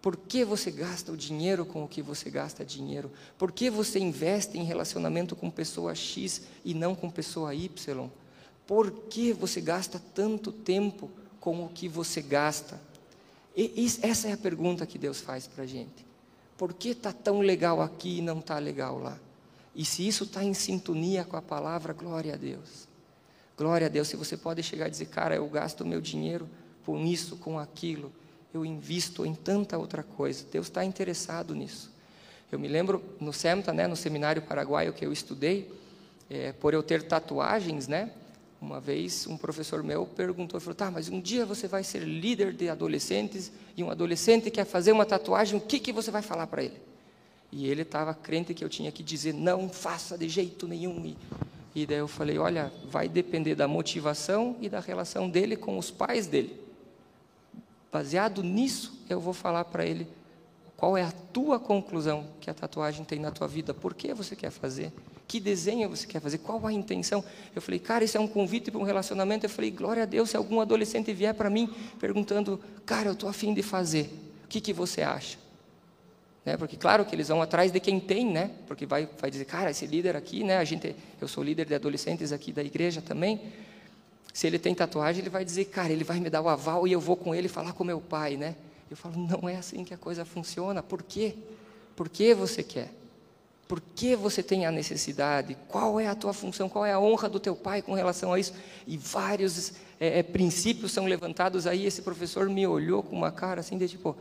Por que você gasta o dinheiro com o que você gasta dinheiro? Por que você investe em relacionamento com pessoa X e não com pessoa Y? Por que você gasta tanto tempo com o que você gasta? E essa é a pergunta que Deus faz para a gente. Por que está tão legal aqui e não está legal lá? E se isso está em sintonia com a palavra, glória a Deus. Glória a Deus, se você pode chegar e dizer, cara, eu gasto meu dinheiro com isso, com aquilo, eu invisto em tanta outra coisa. Deus está interessado nisso. Eu me lembro no SEMTA, né, no seminário paraguaio que eu estudei, é, por eu ter tatuagens, né? Uma vez um professor meu perguntou, falou, tá, mas um dia você vai ser líder de adolescentes e um adolescente quer fazer uma tatuagem, o que, que você vai falar para ele? E ele estava crente que eu tinha que dizer, não faça de jeito nenhum. E e daí eu falei: olha, vai depender da motivação e da relação dele com os pais dele. Baseado nisso, eu vou falar para ele qual é a tua conclusão que a tatuagem tem na tua vida, por que você quer fazer, que desenho você quer fazer, qual a intenção. Eu falei, cara, isso é um convite para um relacionamento. Eu falei, glória a Deus, se algum adolescente vier para mim perguntando, cara, eu estou afim de fazer, o que, que você acha? Né? Porque claro que eles vão atrás de quem tem, né? Porque vai, vai dizer, cara, esse líder aqui, né? A gente, eu sou líder de adolescentes aqui da igreja também. Se ele tem tatuagem, ele vai dizer, cara, ele vai me dar o aval e eu vou com ele falar com meu pai, né? Eu falo, não é assim que a coisa funciona. Por quê? Por que você quer? Por que você tem a necessidade? Qual é a tua função? Qual é a honra do teu pai com relação a isso? E vários é, princípios são levantados aí. Esse professor me olhou com uma cara assim de tipo,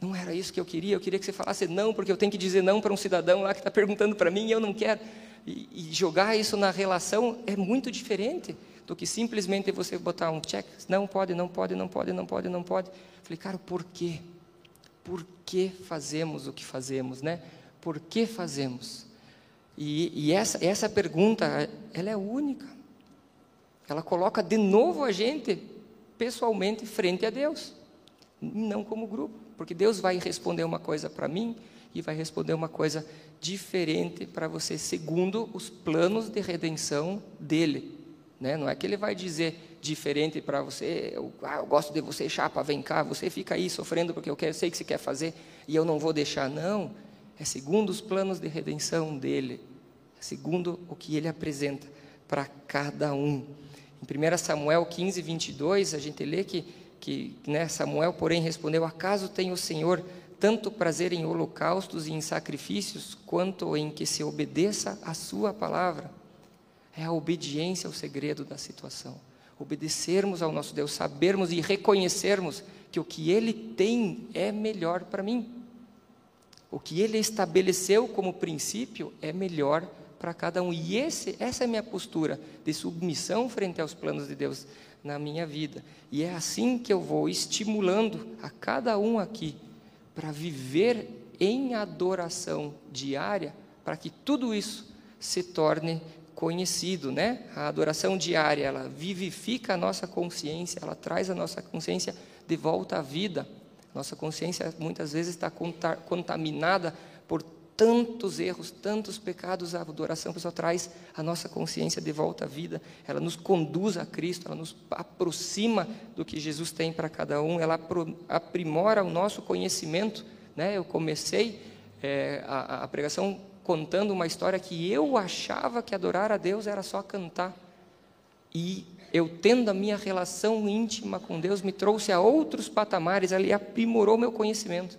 não era isso que eu queria, eu queria que você falasse não, porque eu tenho que dizer não para um cidadão lá que está perguntando para mim e eu não quero. E, e, jogar isso na relação é muito diferente do que simplesmente você botar um check, não pode, não pode, não pode, não pode, não pode. Falei, cara, por quê? Por que fazemos o que fazemos, né? Por que fazemos? E, e essa, essa pergunta, ela é única. Ela coloca de novo a gente pessoalmente frente a Deus, não como grupo, porque Deus vai responder uma coisa para mim e vai responder uma coisa diferente para você, segundo os planos de redenção dele. Né? Não é que ele vai dizer diferente para você, eu, ah, eu gosto de você, chapa, vem cá, você fica aí sofrendo porque eu quero, sei que você quer fazer e eu não vou deixar. Não, é segundo os planos de redenção dele, é segundo o que ele apresenta para cada um. Em 1 Samuel 15, 22, a gente lê que, que né, Samuel, porém, respondeu: Acaso tem o Senhor tanto prazer em holocaustos e em sacrifícios, quanto em que se obedeça a Sua palavra? É a obediência o segredo da situação. Obedecermos ao nosso Deus, sabermos e reconhecermos que o que Ele tem é melhor para mim. O que Ele estabeleceu como princípio é melhor para cada um. E esse, essa é a minha postura de submissão frente aos planos de Deus na minha vida. E é assim que eu vou estimulando a cada um aqui para viver em adoração diária, para que tudo isso se torne conhecido, né? A adoração diária, ela vivifica a nossa consciência, ela traz a nossa consciência de volta à vida. Nossa consciência muitas vezes está contaminada por tantos erros, tantos pecados. A adoração pessoal traz a nossa consciência de volta à vida. Ela nos conduz a Cristo, ela nos aproxima do que Jesus tem para cada um. Ela aprimora o nosso conhecimento. Né? Eu comecei é, a, a pregação contando uma história que eu achava que adorar a Deus era só cantar. E eu tendo a minha relação íntima com Deus me trouxe a outros patamares, ali aprimorou meu conhecimento.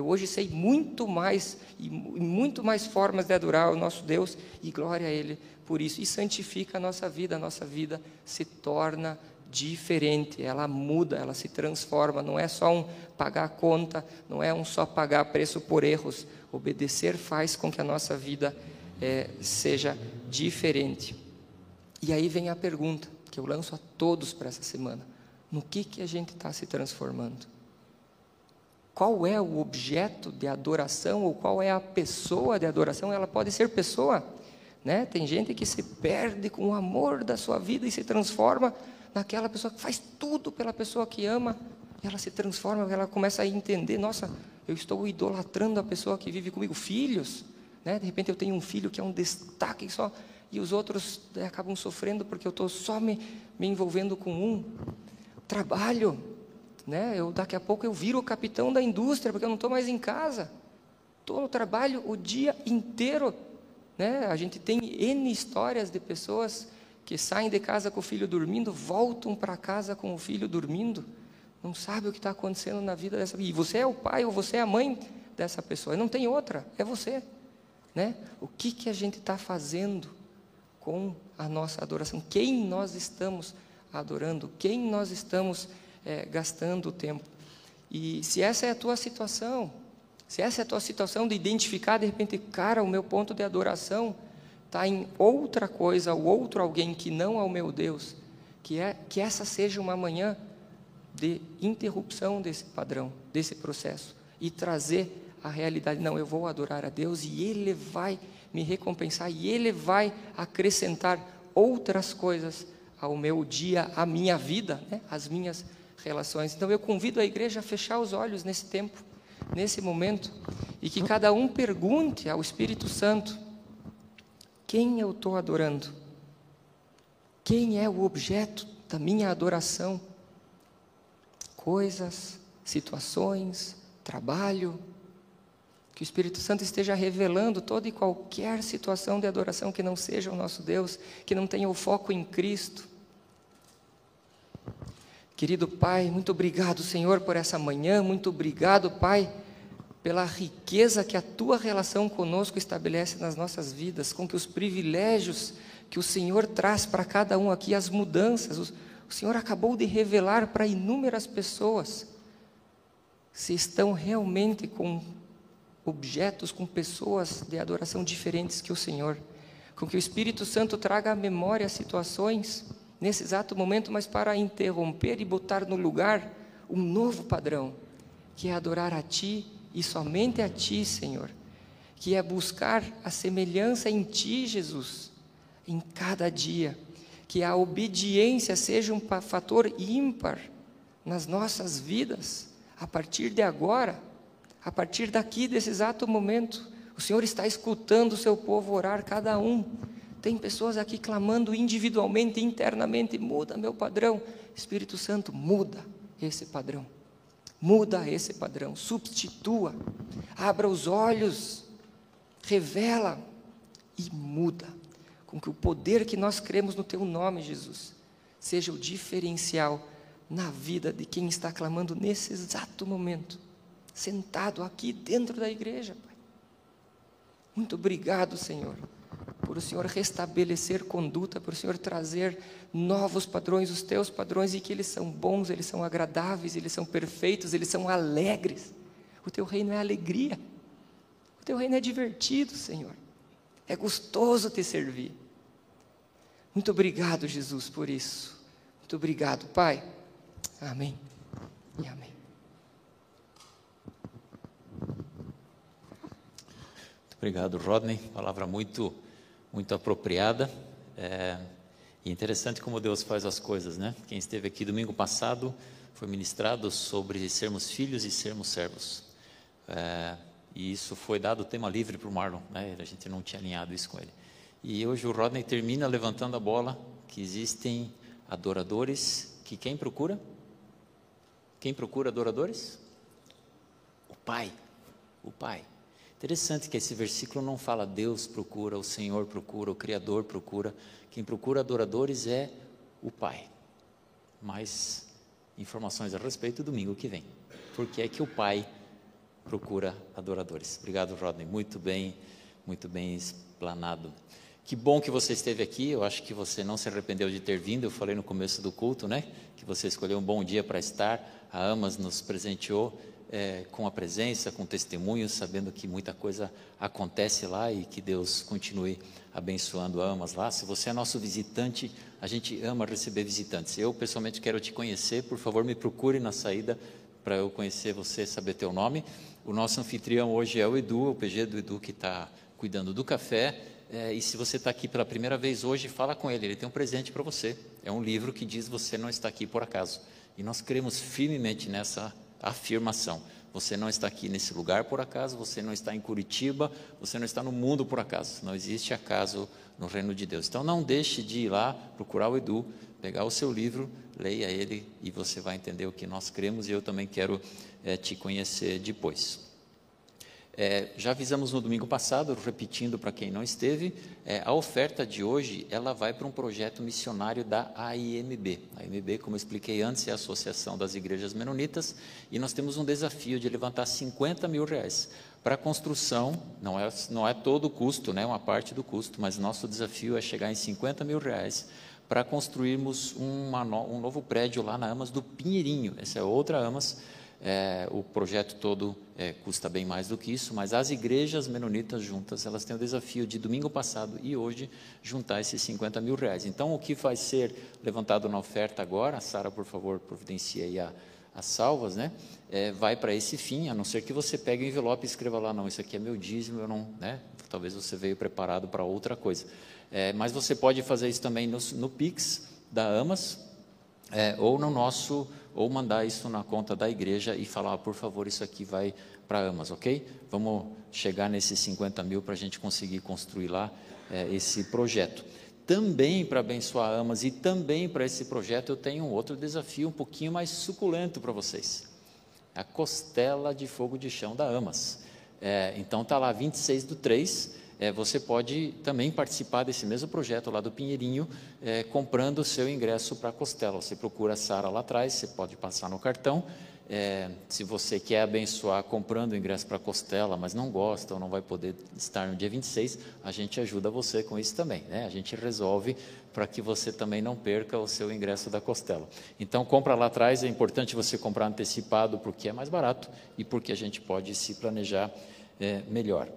Eu hoje sei muito mais e muito mais formas de adorar o nosso Deus e glória a Ele por isso. E santifica a nossa vida, a nossa vida se torna diferente, ela muda, ela se transforma. Não é só um pagar conta, não é um só pagar preço por erros, Obedecer faz com que a nossa vida é, seja diferente. E aí vem a pergunta que eu lanço a todos para essa semana: no que, que a gente está se transformando? Qual é o objeto de adoração ou qual é a pessoa de adoração? Ela pode ser pessoa, né? Tem gente que se perde com o amor da sua vida e se transforma naquela pessoa que faz tudo pela pessoa que ama. Ela se transforma, ela começa a entender, nossa, eu estou idolatrando a pessoa que vive comigo, filhos, né? De repente eu tenho um filho que é um destaque só e os outros né, acabam sofrendo porque eu estou só me, me envolvendo com um. Trabalho, né? Eu daqui a pouco eu viro o capitão da indústria porque eu não estou mais em casa. Estou no trabalho o dia inteiro, né? A gente tem n histórias de pessoas que saem de casa com o filho dormindo, voltam para casa com o filho dormindo não sabe o que está acontecendo na vida dessa E você é o pai ou você é a mãe dessa pessoa. Não tem outra, é você. Né? O que, que a gente está fazendo com a nossa adoração? Quem nós estamos adorando? Quem nós estamos é, gastando tempo? E se essa é a tua situação, se essa é a tua situação de identificar de repente, cara, o meu ponto de adoração está em outra coisa, ou outro alguém que não é o meu Deus, que é que essa seja uma manhã de interrupção desse padrão, desse processo e trazer a realidade. Não, eu vou adorar a Deus e Ele vai me recompensar e Ele vai acrescentar outras coisas ao meu dia, à minha vida, né? às minhas relações. Então eu convido a igreja a fechar os olhos nesse tempo, nesse momento, e que cada um pergunte ao Espírito Santo: quem eu estou adorando? Quem é o objeto da minha adoração? coisas, situações, trabalho. Que o Espírito Santo esteja revelando toda e qualquer situação de adoração que não seja o nosso Deus, que não tenha o foco em Cristo. Querido Pai, muito obrigado, Senhor, por essa manhã, muito obrigado, Pai, pela riqueza que a tua relação conosco estabelece nas nossas vidas, com que os privilégios que o Senhor traz para cada um aqui, as mudanças, o Senhor acabou de revelar para inúmeras pessoas se estão realmente com objetos, com pessoas de adoração diferentes que o Senhor. Com que o Espírito Santo traga à memória situações nesse exato momento, mas para interromper e botar no lugar um novo padrão, que é adorar a Ti e somente a Ti, Senhor. que é buscar a semelhança em Ti, Jesus, em cada dia. Que a obediência seja um fator ímpar nas nossas vidas, a partir de agora, a partir daqui, desse exato momento. O Senhor está escutando o seu povo orar, cada um. Tem pessoas aqui clamando individualmente, internamente: muda meu padrão. Espírito Santo, muda esse padrão. Muda esse padrão, substitua, abra os olhos, revela e muda. Com que o poder que nós cremos no Teu nome, Jesus, seja o diferencial na vida de quem está clamando nesse exato momento, sentado aqui dentro da igreja, Pai. Muito obrigado, Senhor, por o Senhor restabelecer conduta, por o Senhor trazer novos padrões, os teus padrões, e que eles são bons, eles são agradáveis, eles são perfeitos, eles são alegres. O teu reino é alegria, o teu reino é divertido, Senhor. É gostoso te servir. Muito obrigado, Jesus, por isso. Muito obrigado, Pai. Amém e amém. Obrigado, Rodney. Palavra muito, muito apropriada. É, e interessante como Deus faz as coisas, né? Quem esteve aqui domingo passado foi ministrado sobre sermos filhos e sermos servos. É, e isso foi dado tema livre para o Marlon, né? A gente não tinha alinhado isso com ele. E hoje o Rodney termina levantando a bola que existem adoradores que quem procura? Quem procura adoradores? O Pai. O Pai. Interessante que esse versículo não fala Deus procura, o Senhor procura, o Criador procura. Quem procura adoradores é o Pai. Mais informações a respeito domingo que vem. Por que é que o Pai procura adoradores? Obrigado, Rodney. Muito bem, muito bem explanado. Que bom que você esteve aqui. Eu acho que você não se arrependeu de ter vindo. Eu falei no começo do culto, né? Que você escolheu um bom dia para estar a Amas nos presenteou é, com a presença, com testemunhos, sabendo que muita coisa acontece lá e que Deus continue abençoando Amas lá. Se você é nosso visitante, a gente ama receber visitantes. Eu pessoalmente quero te conhecer, por favor, me procure na saída para eu conhecer você, saber teu nome. O nosso anfitrião hoje é o Edu, o PG do Edu que está cuidando do café. É, e se você está aqui pela primeira vez hoje, fala com ele, ele tem um presente para você. É um livro que diz você não está aqui por acaso. E nós cremos firmemente nessa afirmação. Você não está aqui nesse lugar por acaso, você não está em Curitiba, você não está no mundo por acaso. Não existe acaso no reino de Deus. Então não deixe de ir lá procurar o Edu, pegar o seu livro, leia ele e você vai entender o que nós cremos e eu também quero é, te conhecer depois. É, já avisamos no domingo passado, repetindo para quem não esteve, é, a oferta de hoje ela vai para um projeto missionário da AIMB. A AIMB, como eu expliquei antes, é a Associação das Igrejas Menonitas, e nós temos um desafio de levantar 50 mil reais para a construção, não é, não é todo o custo, né, uma parte do custo, mas nosso desafio é chegar em 50 mil reais para construirmos uma, um novo prédio lá na Amas do Pinheirinho. Essa é outra Amas é, o projeto todo é, custa bem mais do que isso, mas as igrejas menonitas juntas, elas têm o desafio de domingo passado e hoje juntar esses 50 mil reais. Então, o que vai ser levantado na oferta agora, Sara, por favor, providencie aí a, as salvas, né? É, vai para esse fim, a não ser que você pegue o envelope e escreva lá, não, isso aqui é meu dízimo, eu não, né? Talvez você veio preparado para outra coisa. É, mas você pode fazer isso também no, no Pix da Amas, é, ou no nosso ou mandar isso na conta da igreja e falar, ah, por favor, isso aqui vai para Amas, ok? Vamos chegar nesses 50 mil para a gente conseguir construir lá é, esse projeto. Também para abençoar Amas e também para esse projeto eu tenho um outro desafio um pouquinho mais suculento para vocês. A costela de fogo de chão da Amas. É, então está lá 26 do 3, é, você pode também participar desse mesmo projeto lá do Pinheirinho, é, comprando o seu ingresso para a Costela. Você procura a Sara lá atrás, você pode passar no cartão. É, se você quer abençoar comprando o ingresso para a Costela, mas não gosta ou não vai poder estar no dia 26, a gente ajuda você com isso também. Né? A gente resolve para que você também não perca o seu ingresso da Costela. Então, compra lá atrás, é importante você comprar antecipado porque é mais barato e porque a gente pode se planejar é, melhor.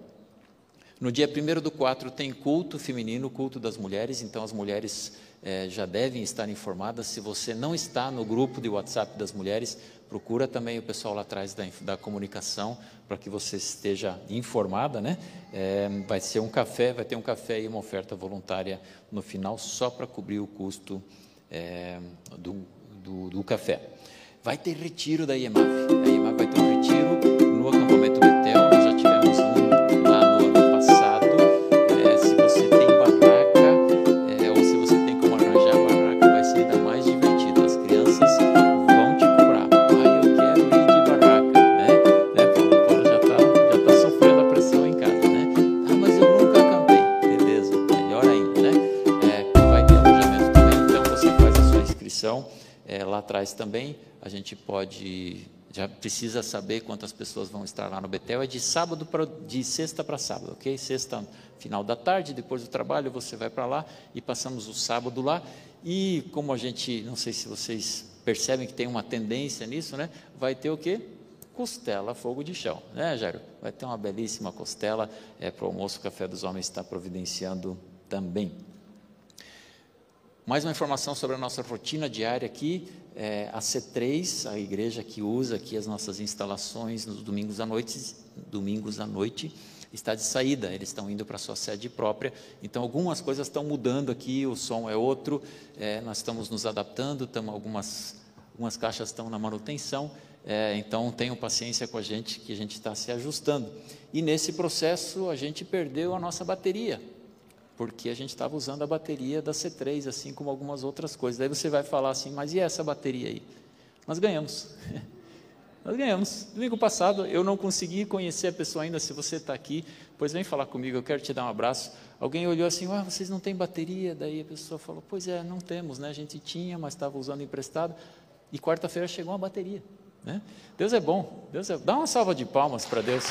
No dia 1 do 4 tem culto feminino, culto das mulheres, então as mulheres é, já devem estar informadas. Se você não está no grupo de WhatsApp das mulheres, procura também o pessoal lá atrás da, da comunicação para que você esteja informada, né? É, vai ser um café, vai ter um café e uma oferta voluntária no final só para cobrir o custo é, do, do, do, café. Vai ter retiro da IEMAF. Pode já precisa saber quantas pessoas vão estar lá no Betel. É de sábado para de sexta para sábado, ok? Sexta final da tarde, depois do trabalho você vai para lá e passamos o sábado lá. E como a gente, não sei se vocês percebem que tem uma tendência nisso, né? Vai ter o quê? Costela fogo de chão, né, Jairo? Vai ter uma belíssima costela é, para o almoço. O Café dos Homens está providenciando também. Mais uma informação sobre a nossa rotina diária aqui. É, a C3, a igreja que usa aqui as nossas instalações nos domingos à noite, domingos à noite, está de saída. Eles estão indo para a sua sede própria. Então, algumas coisas estão mudando aqui. O som é outro. É, nós estamos nos adaptando. Estamos, algumas, algumas caixas estão na manutenção. É, então, tenham paciência com a gente, que a gente está se ajustando. E nesse processo, a gente perdeu a nossa bateria porque a gente estava usando a bateria da C3, assim como algumas outras coisas. Daí você vai falar assim, mas e essa bateria aí? Nós ganhamos. Nós ganhamos. Domingo passado eu não consegui conhecer a pessoa ainda. Se você está aqui, pois vem falar comigo, eu quero te dar um abraço. Alguém olhou assim, ah, vocês não têm bateria? Daí a pessoa falou, pois é, não temos, né? A gente tinha, mas estava usando emprestado. E quarta-feira chegou uma bateria. Né? Deus é bom. Deus é... Dá uma salva de palmas para Deus.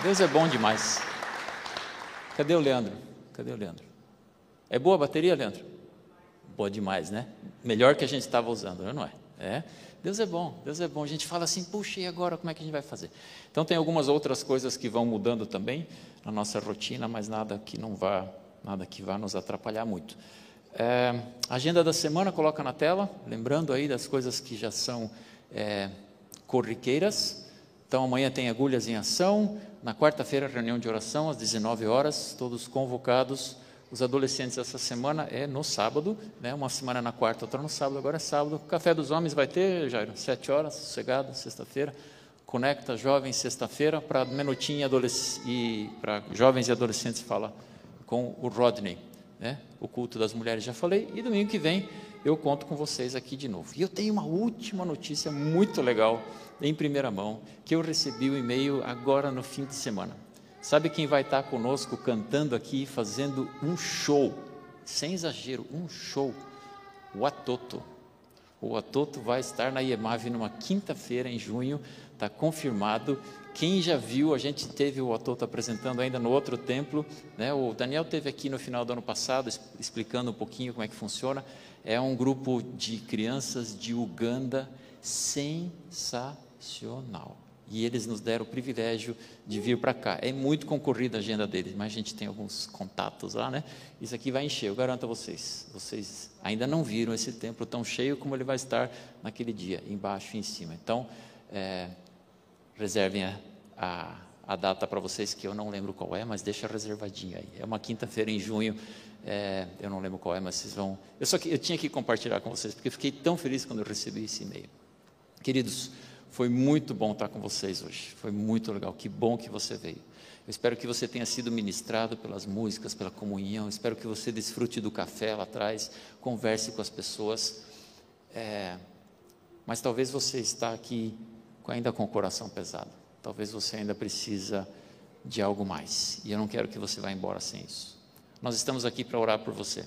Deus é bom demais. Cadê o Leandro? Cadê o Leandro? É boa a bateria, Leandro? Boa demais, né? Melhor que a gente estava usando, não é? É. Deus é bom, Deus é bom. A gente fala assim, puxa, e agora como é que a gente vai fazer? Então tem algumas outras coisas que vão mudando também na nossa rotina, mas nada que não vá, nada que vá nos atrapalhar muito. É, agenda da semana coloca na tela, lembrando aí das coisas que já são é, corriqueiras. Então amanhã tem agulhas em ação, na quarta-feira reunião de oração às 19 horas, todos convocados. Os adolescentes essa semana é no sábado, né? Uma semana na quarta, outra no sábado, agora é sábado. Café dos homens vai ter, Jairo, sete horas, sossegado, sexta-feira. Conecta jovens sexta-feira para minutinho e para jovens e adolescentes fala com o Rodney, né? O culto das mulheres já falei e domingo que vem eu conto com vocês aqui de novo. E eu tenho uma última notícia muito legal em primeira mão, que eu recebi o e-mail agora no fim de semana. Sabe quem vai estar conosco cantando aqui, fazendo um show, sem exagero, um show? O Atoto. O Atoto vai estar na IEMAV numa quinta-feira em junho, está confirmado. Quem já viu, a gente teve o Atoto apresentando ainda no outro templo, né? o Daniel teve aqui no final do ano passado explicando um pouquinho como é que funciona. É um grupo de crianças de Uganda sensacional E eles nos deram o privilégio de vir para cá. É muito concorrida a agenda deles, mas a gente tem alguns contatos lá, né? Isso aqui vai encher, eu garanto a vocês. Vocês ainda não viram esse templo tão cheio como ele vai estar naquele dia, embaixo e em cima. Então, é, reservem a, a, a data para vocês, que eu não lembro qual é, mas deixa reservadinho aí. É uma quinta-feira em junho, é, eu não lembro qual é, mas vocês vão. Eu só que eu tinha que compartilhar com vocês, porque eu fiquei tão feliz quando eu recebi esse e-mail. Queridos, foi muito bom estar com vocês hoje. Foi muito legal. Que bom que você veio. Eu espero que você tenha sido ministrado pelas músicas, pela comunhão. Espero que você desfrute do café lá atrás, converse com as pessoas. É, mas talvez você está aqui ainda com o coração pesado. Talvez você ainda precisa de algo mais. E eu não quero que você vá embora sem isso. Nós estamos aqui para orar por você.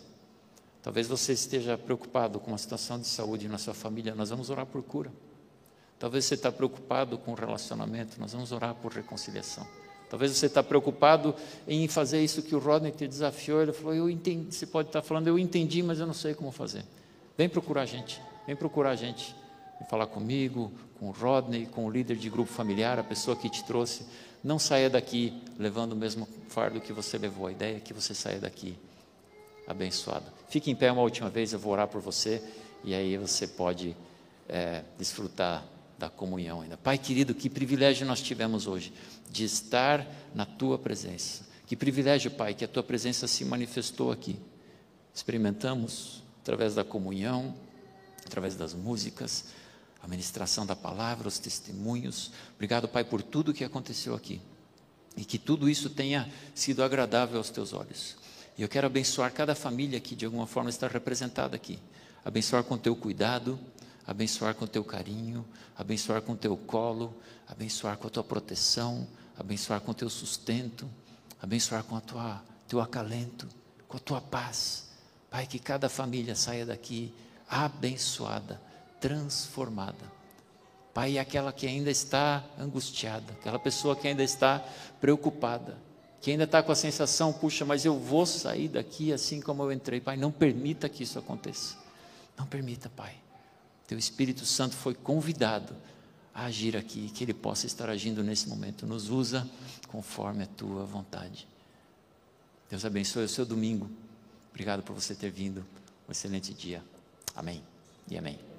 Talvez você esteja preocupado com a situação de saúde na sua família. Nós vamos orar por cura. Talvez você está preocupado com o relacionamento, nós vamos orar por reconciliação. Talvez você está preocupado em fazer isso que o Rodney te desafiou. Ele falou: Eu entendi. Você pode estar falando, eu entendi, mas eu não sei como fazer. Vem procurar a gente. Vem procurar a gente. Vem falar comigo, com o Rodney, com o líder de grupo familiar, a pessoa que te trouxe. Não saia daqui levando o mesmo fardo que você levou. A ideia é que você saia daqui abençoado. Fique em pé uma última vez, eu vou orar por você e aí você pode é, desfrutar da comunhão ainda. Pai querido, que privilégio nós tivemos hoje de estar na tua presença. Que privilégio, Pai, que a tua presença se manifestou aqui. Experimentamos através da comunhão, através das músicas, a ministração da palavra, os testemunhos. Obrigado, Pai, por tudo que aconteceu aqui. E que tudo isso tenha sido agradável aos teus olhos. E eu quero abençoar cada família que de alguma forma está representada aqui. Abençoar com teu cuidado, abençoar com teu carinho, abençoar com teu colo, abençoar com a tua proteção, abençoar com teu sustento, abençoar com a tua teu acalento, com a tua paz. Pai, que cada família saia daqui abençoada, transformada. Pai, aquela que ainda está angustiada, aquela pessoa que ainda está preocupada, que ainda está com a sensação, puxa, mas eu vou sair daqui assim como eu entrei. Pai, não permita que isso aconteça. Não permita, Pai. Teu Espírito Santo foi convidado a agir aqui, que Ele possa estar agindo nesse momento. Nos usa conforme a tua vontade. Deus abençoe o seu domingo. Obrigado por você ter vindo. Um excelente dia. Amém e amém.